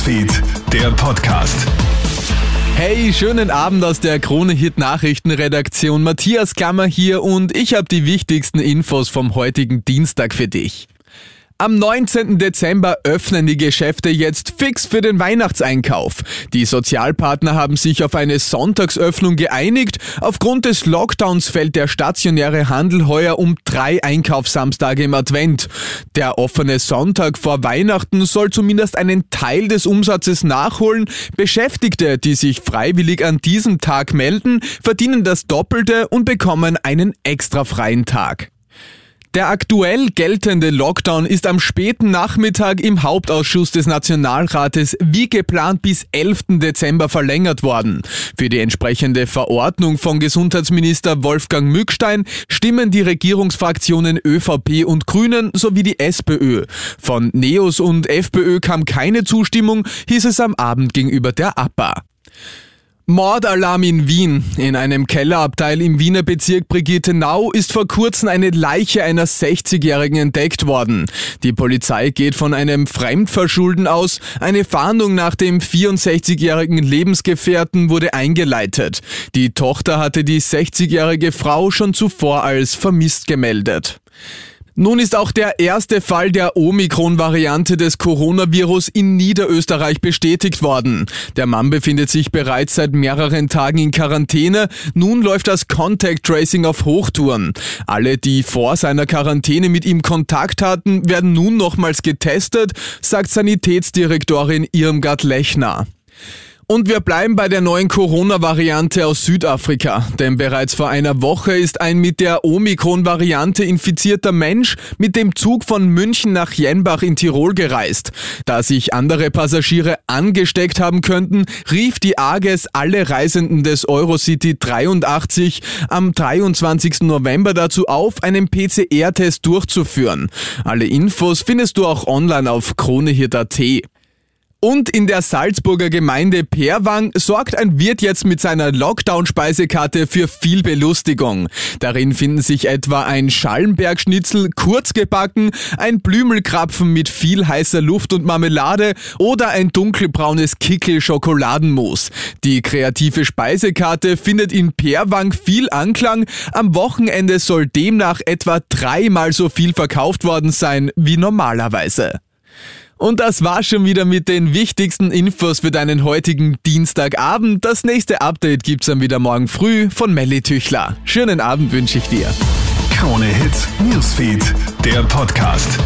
Newsfeed, der Podcast. Hey, schönen Abend aus der Krone Hit Nachrichtenredaktion. Matthias Klammer hier und ich habe die wichtigsten Infos vom heutigen Dienstag für dich. Am 19. Dezember öffnen die Geschäfte jetzt fix für den Weihnachtseinkauf. Die Sozialpartner haben sich auf eine Sonntagsöffnung geeinigt. Aufgrund des Lockdowns fällt der stationäre Handel heuer um drei Einkaufssamstage im Advent. Der offene Sonntag vor Weihnachten soll zumindest einen Teil des Umsatzes nachholen. Beschäftigte, die sich freiwillig an diesem Tag melden, verdienen das Doppelte und bekommen einen extra freien Tag. Der aktuell geltende Lockdown ist am späten Nachmittag im Hauptausschuss des Nationalrates wie geplant bis 11. Dezember verlängert worden. Für die entsprechende Verordnung von Gesundheitsminister Wolfgang Mückstein stimmen die Regierungsfraktionen ÖVP und Grünen sowie die SPÖ. Von Neos und FPÖ kam keine Zustimmung, hieß es am Abend gegenüber der APA. Mordalarm in Wien. In einem Kellerabteil im Wiener Bezirk Brigittenau ist vor kurzem eine Leiche einer 60-Jährigen entdeckt worden. Die Polizei geht von einem Fremdverschulden aus. Eine Fahndung nach dem 64-jährigen Lebensgefährten wurde eingeleitet. Die Tochter hatte die 60-jährige Frau schon zuvor als vermisst gemeldet. Nun ist auch der erste Fall der Omikron-Variante des Coronavirus in Niederösterreich bestätigt worden. Der Mann befindet sich bereits seit mehreren Tagen in Quarantäne. Nun läuft das Contact Tracing auf Hochtouren. Alle, die vor seiner Quarantäne mit ihm Kontakt hatten, werden nun nochmals getestet, sagt Sanitätsdirektorin Irmgard Lechner. Und wir bleiben bei der neuen Corona-Variante aus Südafrika, denn bereits vor einer Woche ist ein mit der Omikron-Variante infizierter Mensch mit dem Zug von München nach Jenbach in Tirol gereist. Da sich andere Passagiere angesteckt haben könnten, rief die AGES alle Reisenden des Eurocity 83 am 23. November dazu auf, einen PCR-Test durchzuführen. Alle Infos findest du auch online auf kronehit.at. Und in der Salzburger Gemeinde Perwang sorgt ein Wirt jetzt mit seiner Lockdown-Speisekarte für viel Belustigung. Darin finden sich etwa ein Schallenbergschnitzel kurz gebacken, ein Blümelkrapfen mit viel heißer Luft und Marmelade oder ein dunkelbraunes Kickel-Schokoladenmus. Die kreative Speisekarte findet in Perwang viel Anklang. Am Wochenende soll demnach etwa dreimal so viel verkauft worden sein wie normalerweise. Und das war schon wieder mit den wichtigsten Infos für deinen heutigen Dienstagabend. Das nächste Update gibt's dann wieder morgen früh von Melly Tüchler. Schönen Abend wünsche ich dir. Krone Hits, Newsfeed, der Podcast.